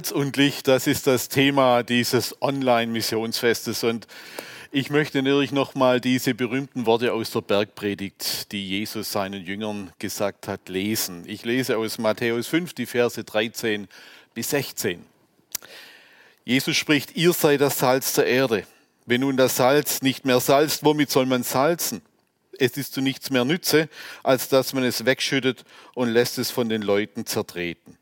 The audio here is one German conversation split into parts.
Salz und Licht, das ist das Thema dieses Online-Missionsfestes. Und ich möchte natürlich nochmal diese berühmten Worte aus der Bergpredigt, die Jesus seinen Jüngern gesagt hat, lesen. Ich lese aus Matthäus 5 die Verse 13 bis 16. Jesus spricht, ihr seid das Salz der Erde. Wenn nun das Salz nicht mehr salzt, womit soll man salzen? Es ist zu nichts mehr Nütze, als dass man es wegschüttet und lässt es von den Leuten zertreten.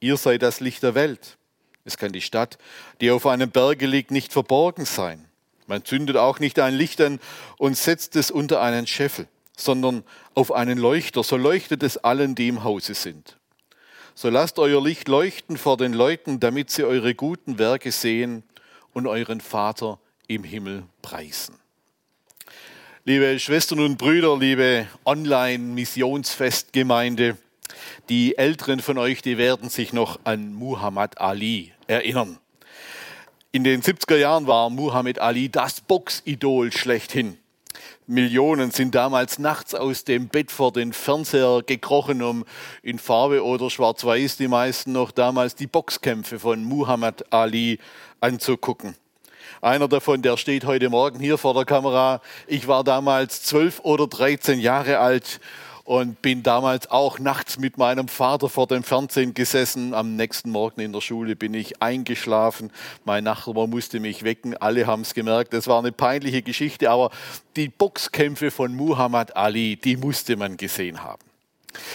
Ihr seid das Licht der Welt. Es kann die Stadt, die auf einem Berge liegt, nicht verborgen sein. Man zündet auch nicht ein Licht an und setzt es unter einen Scheffel, sondern auf einen Leuchter, so leuchtet es allen, die im Hause sind. So lasst euer Licht leuchten vor den Leuten, damit sie eure guten Werke sehen und euren Vater im Himmel preisen. Liebe Schwestern und Brüder, liebe Online-Missionsfestgemeinde, die Älteren von euch, die werden sich noch an Muhammad Ali erinnern. In den 70er Jahren war Muhammad Ali das Boxidol schlechthin. Millionen sind damals nachts aus dem Bett vor den Fernseher gekrochen, um in Farbe oder schwarz-weiß die meisten noch damals die Boxkämpfe von Muhammad Ali anzugucken. Einer davon, der steht heute Morgen hier vor der Kamera. Ich war damals zwölf oder dreizehn Jahre alt und bin damals auch nachts mit meinem Vater vor dem Fernsehen gesessen. Am nächsten Morgen in der Schule bin ich eingeschlafen. Mein Nachbar musste mich wecken. Alle haben es gemerkt. Das war eine peinliche Geschichte, aber die Boxkämpfe von Muhammad Ali, die musste man gesehen haben.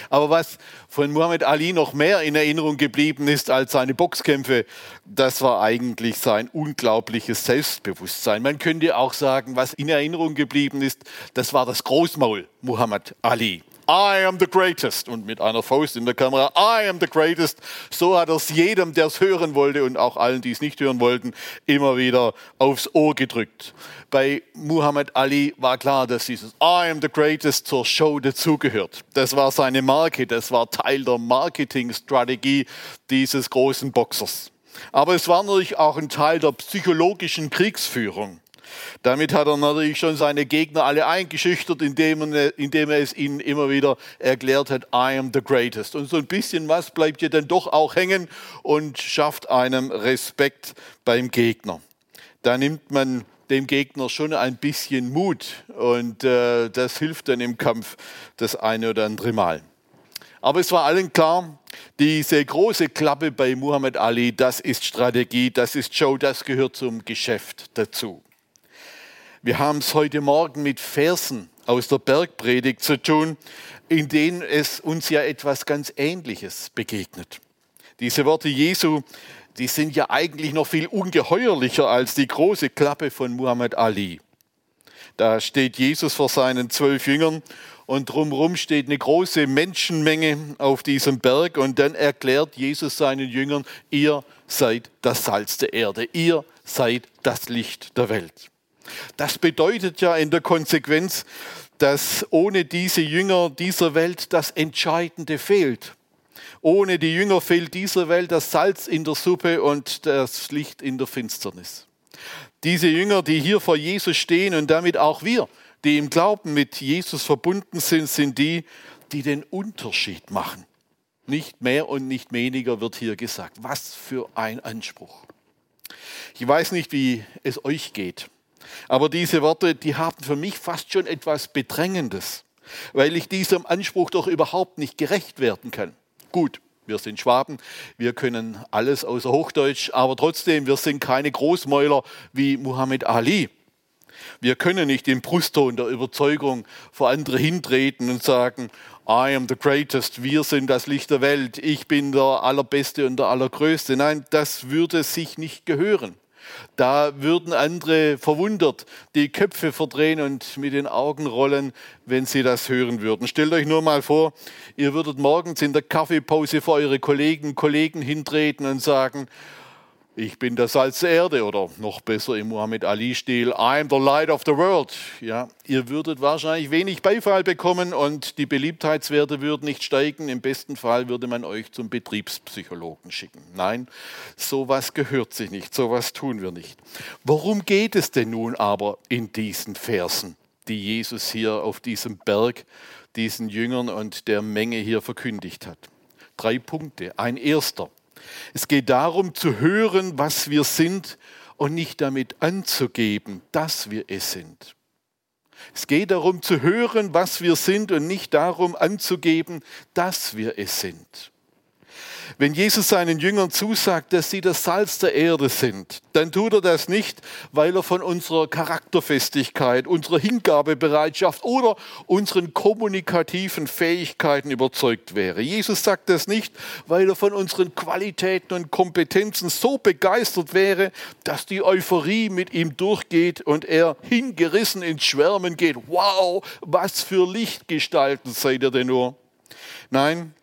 Aber was von Muhammad Ali noch mehr in Erinnerung geblieben ist als seine Boxkämpfe, das war eigentlich sein unglaubliches Selbstbewusstsein. Man könnte auch sagen, was in Erinnerung geblieben ist, das war das Großmaul Muhammad Ali. I am the greatest. Und mit einer Faust in der Kamera, I am the greatest. So hat er es jedem, der es hören wollte und auch allen, die es nicht hören wollten, immer wieder aufs Ohr gedrückt. Bei Muhammad Ali war klar, dass dieses I am the greatest zur Show dazugehört. Das war seine Marke, das war Teil der Marketingstrategie dieses großen Boxers. Aber es war natürlich auch ein Teil der psychologischen Kriegsführung. Damit hat er natürlich schon seine Gegner alle eingeschüchtert, indem er, indem er es ihnen immer wieder erklärt hat, I am the greatest. Und so ein bisschen was bleibt ja dann doch auch hängen und schafft einem Respekt beim Gegner. Da nimmt man dem Gegner schon ein bisschen Mut und äh, das hilft dann im Kampf das eine oder andere Mal. Aber es war allen klar, diese große Klappe bei Muhammad Ali, das ist Strategie, das ist Show, das gehört zum Geschäft dazu. Wir haben es heute Morgen mit Versen aus der Bergpredigt zu tun, in denen es uns ja etwas ganz Ähnliches begegnet. Diese Worte Jesu, die sind ja eigentlich noch viel ungeheuerlicher als die große Klappe von Muhammad Ali. Da steht Jesus vor seinen zwölf Jüngern und drumherum steht eine große Menschenmenge auf diesem Berg und dann erklärt Jesus seinen Jüngern, ihr seid das Salz der Erde, ihr seid das Licht der Welt. Das bedeutet ja in der Konsequenz, dass ohne diese Jünger dieser Welt das Entscheidende fehlt. Ohne die Jünger fehlt dieser Welt das Salz in der Suppe und das Licht in der Finsternis. Diese Jünger, die hier vor Jesus stehen und damit auch wir, die im Glauben mit Jesus verbunden sind, sind die, die den Unterschied machen. Nicht mehr und nicht weniger wird hier gesagt. Was für ein Anspruch. Ich weiß nicht, wie es euch geht. Aber diese Worte, die haben für mich fast schon etwas Bedrängendes, weil ich diesem Anspruch doch überhaupt nicht gerecht werden kann. Gut, wir sind Schwaben, wir können alles außer Hochdeutsch, aber trotzdem, wir sind keine Großmäuler wie Muhammad Ali. Wir können nicht im Brustton der Überzeugung vor andere hintreten und sagen, I am the greatest, wir sind das Licht der Welt, ich bin der Allerbeste und der Allergrößte. Nein, das würde sich nicht gehören. Da würden andere verwundert die Köpfe verdrehen und mit den Augen rollen, wenn sie das hören würden. Stellt euch nur mal vor, ihr würdet morgens in der Kaffeepause vor eure Kollegen, Kollegen hintreten und sagen, ich bin das Salz der Erde oder noch besser im Muhammad Ali-Stil, I'm the light of the world. Ja, ihr würdet wahrscheinlich wenig Beifall bekommen und die Beliebtheitswerte würden nicht steigen. Im besten Fall würde man euch zum Betriebspsychologen schicken. Nein, sowas gehört sich nicht, sowas tun wir nicht. Worum geht es denn nun aber in diesen Versen, die Jesus hier auf diesem Berg diesen Jüngern und der Menge hier verkündigt hat? Drei Punkte. Ein erster. Es geht darum zu hören, was wir sind und nicht damit anzugeben, dass wir es sind. Es geht darum zu hören, was wir sind und nicht darum anzugeben, dass wir es sind. Wenn Jesus seinen Jüngern zusagt, dass sie das Salz der Erde sind, dann tut er das nicht, weil er von unserer Charakterfestigkeit, unserer Hingabebereitschaft oder unseren kommunikativen Fähigkeiten überzeugt wäre. Jesus sagt das nicht, weil er von unseren Qualitäten und Kompetenzen so begeistert wäre, dass die Euphorie mit ihm durchgeht und er hingerissen ins Schwärmen geht. Wow, was für Lichtgestalten seid ihr denn nur? Nein,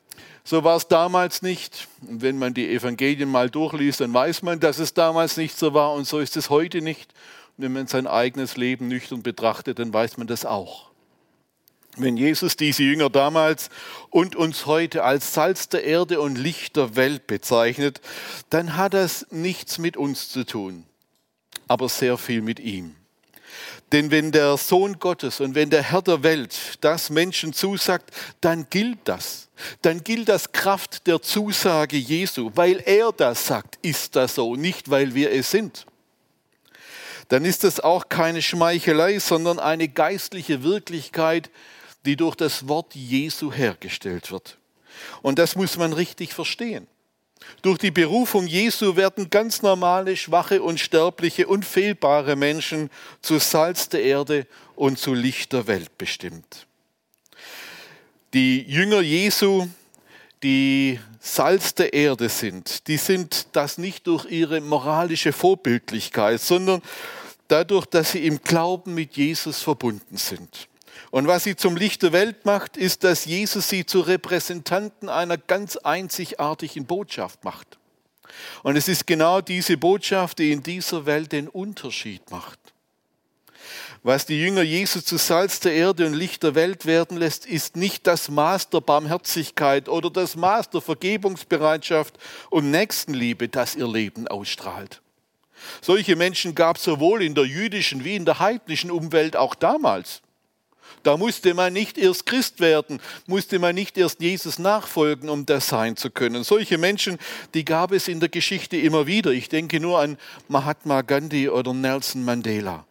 so war es damals nicht. Und wenn man die Evangelien mal durchliest, dann weiß man, dass es damals nicht so war und so ist es heute nicht. Und wenn man sein eigenes Leben nüchtern betrachtet, dann weiß man das auch. Wenn Jesus diese Jünger damals und uns heute als Salz der Erde und Licht der Welt bezeichnet, dann hat das nichts mit uns zu tun, aber sehr viel mit ihm. Denn wenn der Sohn Gottes und wenn der Herr der Welt das Menschen zusagt, dann gilt das. Dann gilt das Kraft der Zusage Jesu. Weil er das sagt, ist das so, nicht weil wir es sind. Dann ist das auch keine Schmeichelei, sondern eine geistliche Wirklichkeit, die durch das Wort Jesu hergestellt wird. Und das muss man richtig verstehen. Durch die Berufung Jesu werden ganz normale, schwache, unsterbliche, unfehlbare Menschen zu Salz der Erde und zu Licht der Welt bestimmt. Die Jünger Jesu, die Salz der Erde sind, die sind das nicht durch ihre moralische Vorbildlichkeit, sondern dadurch, dass sie im Glauben mit Jesus verbunden sind. Und was sie zum Licht der Welt macht, ist, dass Jesus sie zu Repräsentanten einer ganz einzigartigen Botschaft macht. Und es ist genau diese Botschaft, die in dieser Welt den Unterschied macht. Was die Jünger Jesu zu Salz der Erde und Licht der Welt werden lässt, ist nicht das Maß der Barmherzigkeit oder das Maß der Vergebungsbereitschaft und Nächstenliebe, das ihr Leben ausstrahlt. Solche Menschen gab es sowohl in der jüdischen wie in der heidnischen Umwelt auch damals. Da musste man nicht erst Christ werden, musste man nicht erst Jesus nachfolgen, um das sein zu können. Solche Menschen, die gab es in der Geschichte immer wieder. Ich denke nur an Mahatma Gandhi oder Nelson Mandela.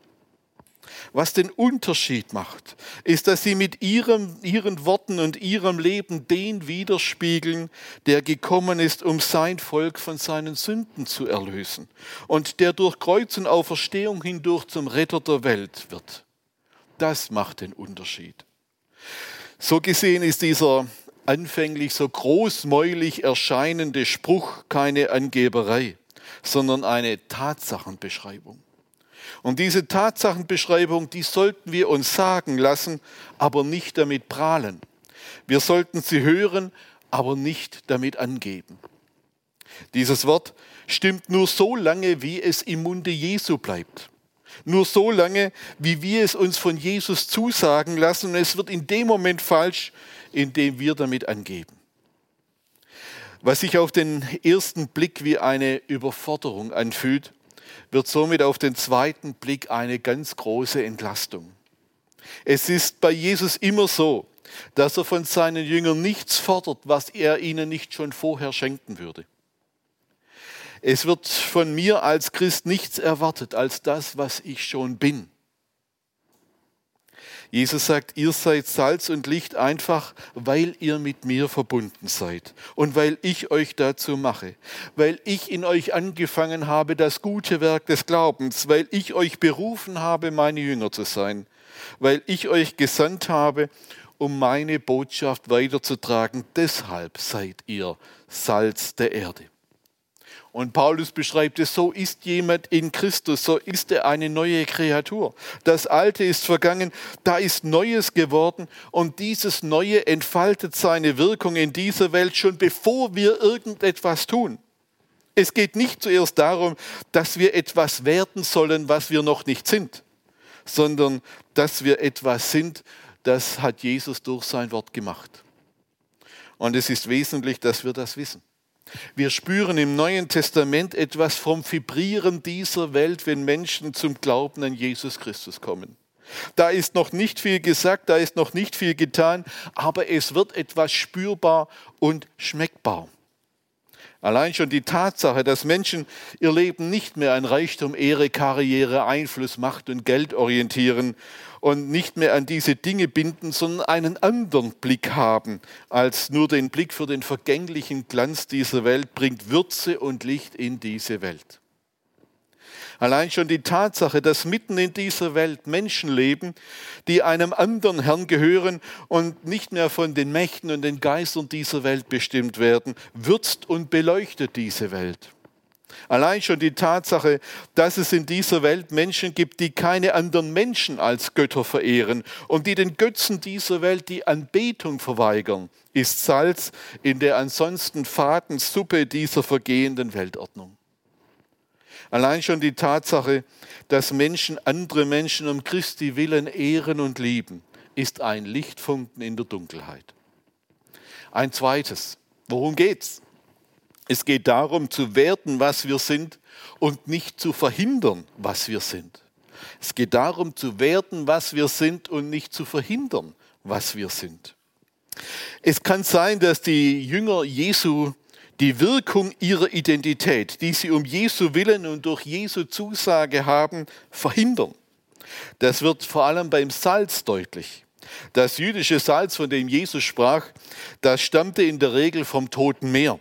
Was den Unterschied macht, ist, dass sie mit ihrem, ihren Worten und ihrem Leben den widerspiegeln, der gekommen ist, um sein Volk von seinen Sünden zu erlösen und der durch Kreuz und Auferstehung hindurch zum Retter der Welt wird. Das macht den Unterschied. So gesehen ist dieser anfänglich so großmäulig erscheinende Spruch keine Angeberei, sondern eine Tatsachenbeschreibung. Und diese Tatsachenbeschreibung, die sollten wir uns sagen lassen, aber nicht damit prahlen. Wir sollten sie hören, aber nicht damit angeben. Dieses Wort stimmt nur so lange, wie es im Munde Jesu bleibt. Nur so lange, wie wir es uns von Jesus zusagen lassen. Und es wird in dem Moment falsch, in dem wir damit angeben. Was sich auf den ersten Blick wie eine Überforderung anfühlt, wird somit auf den zweiten Blick eine ganz große Entlastung. Es ist bei Jesus immer so, dass er von seinen Jüngern nichts fordert, was er ihnen nicht schon vorher schenken würde. Es wird von mir als Christ nichts erwartet als das, was ich schon bin. Jesus sagt, ihr seid Salz und Licht einfach, weil ihr mit mir verbunden seid und weil ich euch dazu mache, weil ich in euch angefangen habe, das gute Werk des Glaubens, weil ich euch berufen habe, meine Jünger zu sein, weil ich euch gesandt habe, um meine Botschaft weiterzutragen. Deshalb seid ihr Salz der Erde. Und Paulus beschreibt es, so ist jemand in Christus, so ist er eine neue Kreatur. Das Alte ist vergangen, da ist Neues geworden und dieses Neue entfaltet seine Wirkung in dieser Welt schon bevor wir irgendetwas tun. Es geht nicht zuerst darum, dass wir etwas werden sollen, was wir noch nicht sind, sondern dass wir etwas sind, das hat Jesus durch sein Wort gemacht. Und es ist wesentlich, dass wir das wissen. Wir spüren im Neuen Testament etwas vom Vibrieren dieser Welt, wenn Menschen zum Glauben an Jesus Christus kommen. Da ist noch nicht viel gesagt, da ist noch nicht viel getan, aber es wird etwas spürbar und schmeckbar. Allein schon die Tatsache, dass Menschen ihr Leben nicht mehr an Reichtum, Ehre, Karriere, Einfluss, Macht und Geld orientieren und nicht mehr an diese Dinge binden, sondern einen anderen Blick haben als nur den Blick für den vergänglichen Glanz dieser Welt, bringt Würze und Licht in diese Welt. Allein schon die Tatsache, dass mitten in dieser Welt Menschen leben, die einem anderen Herrn gehören und nicht mehr von den Mächten und den Geistern dieser Welt bestimmt werden, würzt und beleuchtet diese Welt. Allein schon die Tatsache, dass es in dieser Welt Menschen gibt, die keine anderen Menschen als Götter verehren und die den Götzen dieser Welt die Anbetung verweigern, ist Salz in der ansonsten faden Suppe dieser vergehenden Weltordnung. Allein schon die Tatsache, dass Menschen andere Menschen um Christi willen ehren und lieben, ist ein Lichtfunken in der Dunkelheit. Ein zweites, worum geht's? Es geht darum, zu werden, was wir sind und nicht zu verhindern, was wir sind. Es geht darum, zu werden, was wir sind und nicht zu verhindern, was wir sind. Es kann sein, dass die Jünger Jesu die Wirkung ihrer Identität, die sie um Jesu Willen und durch Jesu Zusage haben, verhindern. Das wird vor allem beim Salz deutlich. Das jüdische Salz, von dem Jesus sprach, das stammte in der Regel vom Toten Meer.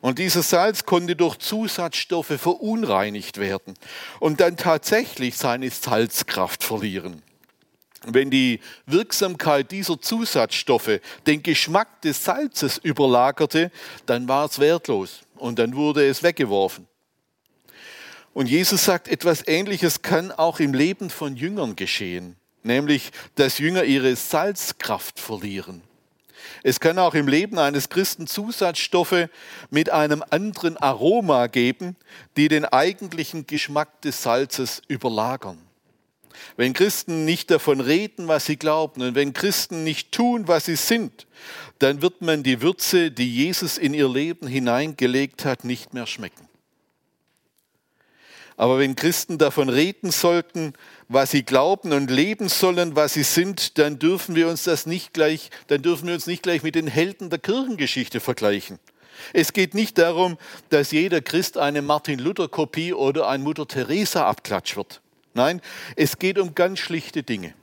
Und dieses Salz konnte durch Zusatzstoffe verunreinigt werden und dann tatsächlich seine Salzkraft verlieren. Wenn die Wirksamkeit dieser Zusatzstoffe den Geschmack des Salzes überlagerte, dann war es wertlos und dann wurde es weggeworfen. Und Jesus sagt, etwas Ähnliches kann auch im Leben von Jüngern geschehen, nämlich dass Jünger ihre Salzkraft verlieren. Es kann auch im Leben eines Christen Zusatzstoffe mit einem anderen Aroma geben, die den eigentlichen Geschmack des Salzes überlagern. Wenn Christen nicht davon reden, was sie glauben, und wenn Christen nicht tun, was sie sind, dann wird man die Würze, die Jesus in ihr Leben hineingelegt hat, nicht mehr schmecken. Aber wenn Christen davon reden sollten, was sie glauben und leben sollen, was sie sind, dann dürfen wir uns das nicht gleich, dann dürfen wir uns nicht gleich mit den Helden der Kirchengeschichte vergleichen. Es geht nicht darum, dass jeder Christ eine Martin Luther Kopie oder ein Mutter Teresa Abklatsch wird. Nein, es geht um ganz schlichte Dinge.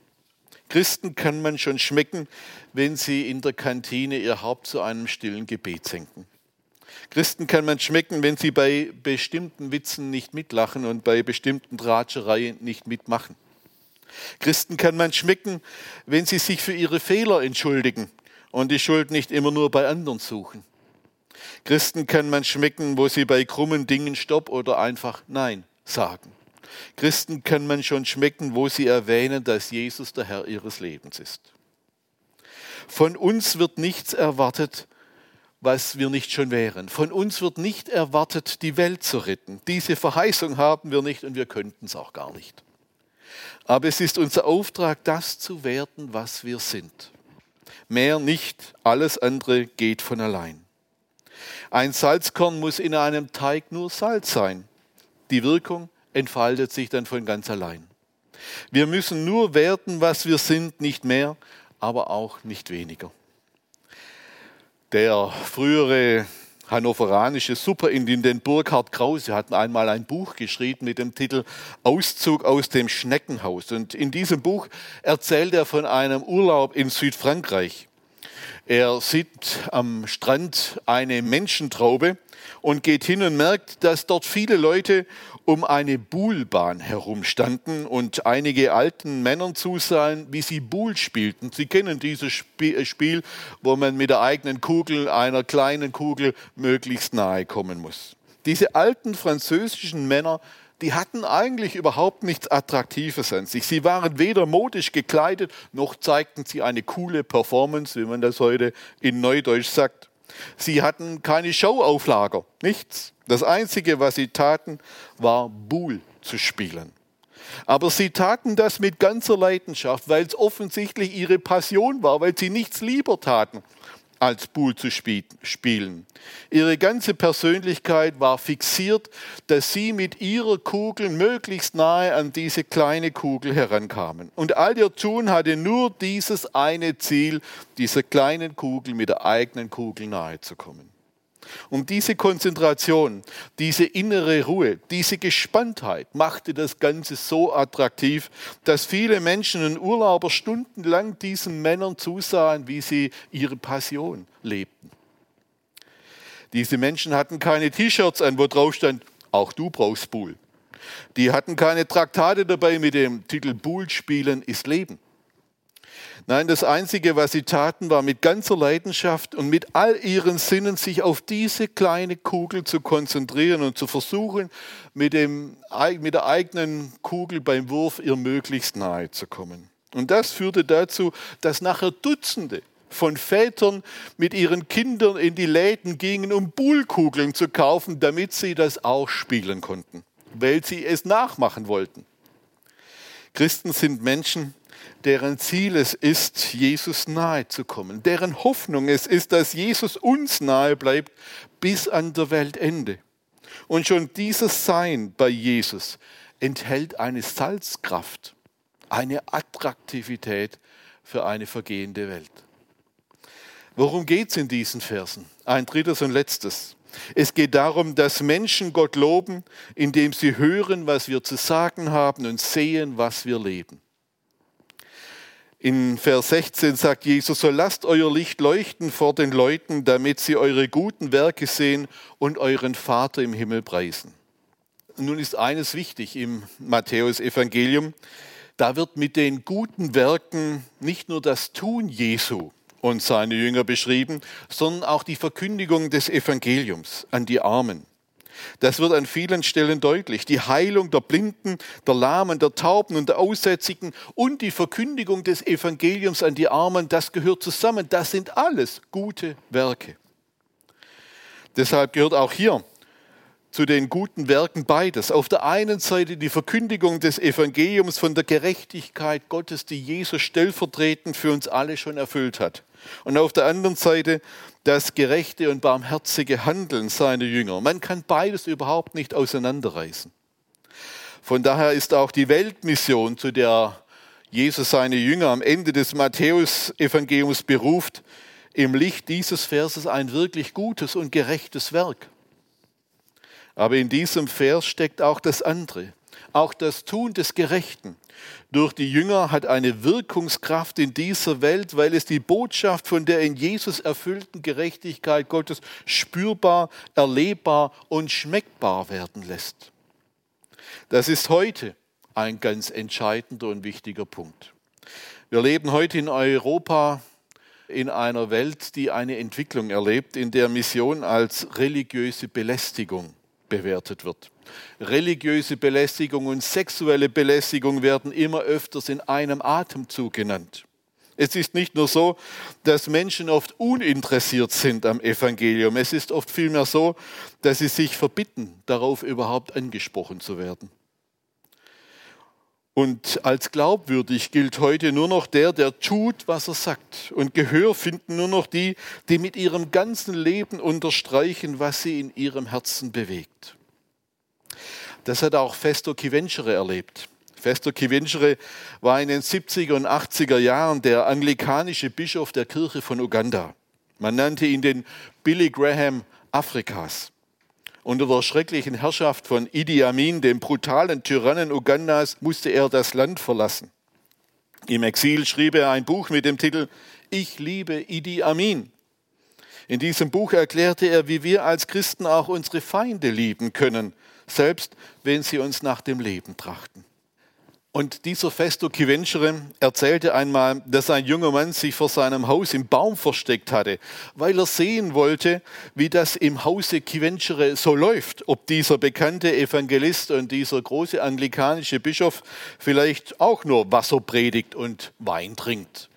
Christen kann man schon schmecken, wenn sie in der Kantine ihr Haupt zu einem stillen Gebet senken. Christen kann man schmecken, wenn sie bei bestimmten Witzen nicht mitlachen und bei bestimmten Tratschereien nicht mitmachen. Christen kann man schmecken, wenn sie sich für ihre Fehler entschuldigen und die Schuld nicht immer nur bei anderen suchen. Christen kann man schmecken, wo sie bei krummen Dingen Stopp oder einfach Nein sagen. Christen kann man schon schmecken, wo sie erwähnen, dass Jesus der Herr ihres Lebens ist. Von uns wird nichts erwartet, was wir nicht schon wären. Von uns wird nicht erwartet, die Welt zu retten. Diese Verheißung haben wir nicht und wir könnten es auch gar nicht. Aber es ist unser Auftrag, das zu werden, was wir sind. Mehr nicht, alles andere geht von allein. Ein Salzkorn muss in einem Teig nur Salz sein. Die Wirkung entfaltet sich dann von ganz allein. Wir müssen nur werden, was wir sind, nicht mehr, aber auch nicht weniger. Der frühere hannoveranische Superintendent Burkhard Krause hat einmal ein Buch geschrieben mit dem Titel Auszug aus dem Schneckenhaus. Und in diesem Buch erzählt er von einem Urlaub in Südfrankreich. Er sieht am Strand eine Menschentraube und geht hin und merkt, dass dort viele Leute um eine Buhlbahn herumstanden und einige alten Männern zusahen, wie sie Buhl spielten. Sie kennen dieses Spiel, wo man mit der eigenen Kugel einer kleinen Kugel möglichst nahe kommen muss. Diese alten französischen Männer, die hatten eigentlich überhaupt nichts Attraktives an sich. Sie waren weder modisch gekleidet, noch zeigten sie eine coole Performance, wie man das heute in Neudeutsch sagt. Sie hatten keine Showauflager, nichts. Das Einzige, was sie taten, war Buhl zu spielen. Aber sie taten das mit ganzer Leidenschaft, weil es offensichtlich ihre Passion war, weil sie nichts lieber taten, als Bull zu spielen. Ihre ganze Persönlichkeit war fixiert, dass sie mit ihrer Kugel möglichst nahe an diese kleine Kugel herankamen. Und all ihr Tun hatte nur dieses eine Ziel, dieser kleinen Kugel mit der eigenen Kugel nahe zu kommen. Und diese Konzentration, diese innere Ruhe, diese Gespanntheit machte das Ganze so attraktiv, dass viele Menschen und Urlauber stundenlang diesen Männern zusahen, wie sie ihre Passion lebten. Diese Menschen hatten keine T-Shirts an, wo drauf stand, auch du brauchst Bull. Die hatten keine Traktate dabei mit dem Titel Bull spielen ist Leben. Nein, das Einzige, was sie taten, war mit ganzer Leidenschaft und mit all ihren Sinnen sich auf diese kleine Kugel zu konzentrieren und zu versuchen, mit, dem, mit der eigenen Kugel beim Wurf ihr möglichst nahe zu kommen. Und das führte dazu, dass nachher Dutzende von Vätern mit ihren Kindern in die Läden gingen, um Bullkugeln zu kaufen, damit sie das auch spielen konnten, weil sie es nachmachen wollten. Christen sind Menschen, deren Ziel es ist, Jesus nahe zu kommen, deren Hoffnung es ist, dass Jesus uns nahe bleibt bis an der Weltende. Und schon dieses Sein bei Jesus enthält eine Salzkraft, eine Attraktivität für eine vergehende Welt. Worum geht es in diesen Versen? Ein drittes und letztes. Es geht darum, dass Menschen Gott loben, indem sie hören, was wir zu sagen haben und sehen, was wir leben. In Vers 16 sagt Jesus, so lasst euer Licht leuchten vor den Leuten, damit sie eure guten Werke sehen und euren Vater im Himmel preisen. Nun ist eines wichtig im Matthäus-Evangelium. Da wird mit den guten Werken nicht nur das Tun Jesu und seine Jünger beschrieben, sondern auch die Verkündigung des Evangeliums an die Armen. Das wird an vielen Stellen deutlich. Die Heilung der Blinden, der Lahmen, der Tauben und der Aussätzigen und die Verkündigung des Evangeliums an die Armen, das gehört zusammen. Das sind alles gute Werke. Deshalb gehört auch hier zu den guten Werken beides. Auf der einen Seite die Verkündigung des Evangeliums von der Gerechtigkeit Gottes, die Jesus stellvertretend für uns alle schon erfüllt hat. Und auf der anderen Seite das gerechte und barmherzige Handeln seiner Jünger. Man kann beides überhaupt nicht auseinanderreißen. Von daher ist auch die Weltmission, zu der Jesus seine Jünger am Ende des Matthäus-Evangeliums beruft, im Licht dieses Verses ein wirklich gutes und gerechtes Werk. Aber in diesem Vers steckt auch das andere, auch das Tun des Gerechten, durch die Jünger hat eine Wirkungskraft in dieser Welt, weil es die Botschaft von der in Jesus erfüllten Gerechtigkeit Gottes spürbar, erlebbar und schmeckbar werden lässt. Das ist heute ein ganz entscheidender und wichtiger Punkt. Wir leben heute in Europa in einer Welt, die eine Entwicklung erlebt, in der Mission als religiöse Belästigung bewertet wird. Religiöse Belästigung und sexuelle Belästigung werden immer öfters in einem Atemzug genannt. Es ist nicht nur so, dass Menschen oft uninteressiert sind am Evangelium, es ist oft vielmehr so, dass sie sich verbitten, darauf überhaupt angesprochen zu werden. Und als glaubwürdig gilt heute nur noch der, der tut, was er sagt. Und Gehör finden nur noch die, die mit ihrem ganzen Leben unterstreichen, was sie in ihrem Herzen bewegt. Das hat auch Festo Kivenchere erlebt. Festo Kivenchere war in den 70er und 80er Jahren der anglikanische Bischof der Kirche von Uganda. Man nannte ihn den Billy Graham Afrikas. Unter der schrecklichen Herrschaft von Idi Amin, dem brutalen Tyrannen Ugandas, musste er das Land verlassen. Im Exil schrieb er ein Buch mit dem Titel Ich liebe Idi Amin. In diesem Buch erklärte er, wie wir als Christen auch unsere Feinde lieben können, selbst wenn sie uns nach dem Leben trachten. Und dieser Festo Chivencere erzählte einmal, dass ein junger Mann sich vor seinem Haus im Baum versteckt hatte, weil er sehen wollte, wie das im Hause Chivencere so läuft, ob dieser bekannte Evangelist und dieser große anglikanische Bischof vielleicht auch nur Wasser predigt und Wein trinkt.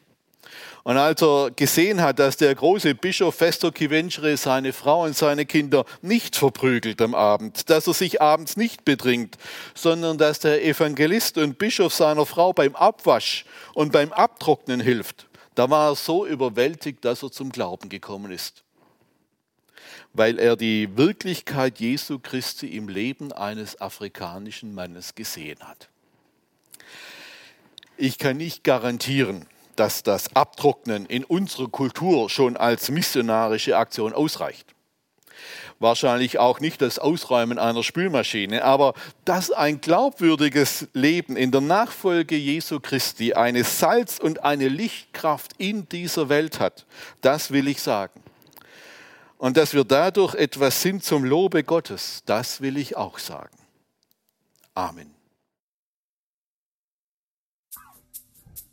Und als er gesehen hat, dass der große Bischof Festo Chivencere seine Frau und seine Kinder nicht verprügelt am Abend, dass er sich abends nicht betrinkt, sondern dass der Evangelist und Bischof seiner Frau beim Abwasch und beim Abtrocknen hilft, da war er so überwältigt, dass er zum Glauben gekommen ist. Weil er die Wirklichkeit Jesu Christi im Leben eines afrikanischen Mannes gesehen hat. Ich kann nicht garantieren, dass das Abtrocknen in unserer Kultur schon als missionarische Aktion ausreicht. Wahrscheinlich auch nicht das Ausräumen einer Spülmaschine, aber dass ein glaubwürdiges Leben in der Nachfolge Jesu Christi eine Salz- und eine Lichtkraft in dieser Welt hat, das will ich sagen. Und dass wir dadurch etwas sind zum Lobe Gottes, das will ich auch sagen. Amen.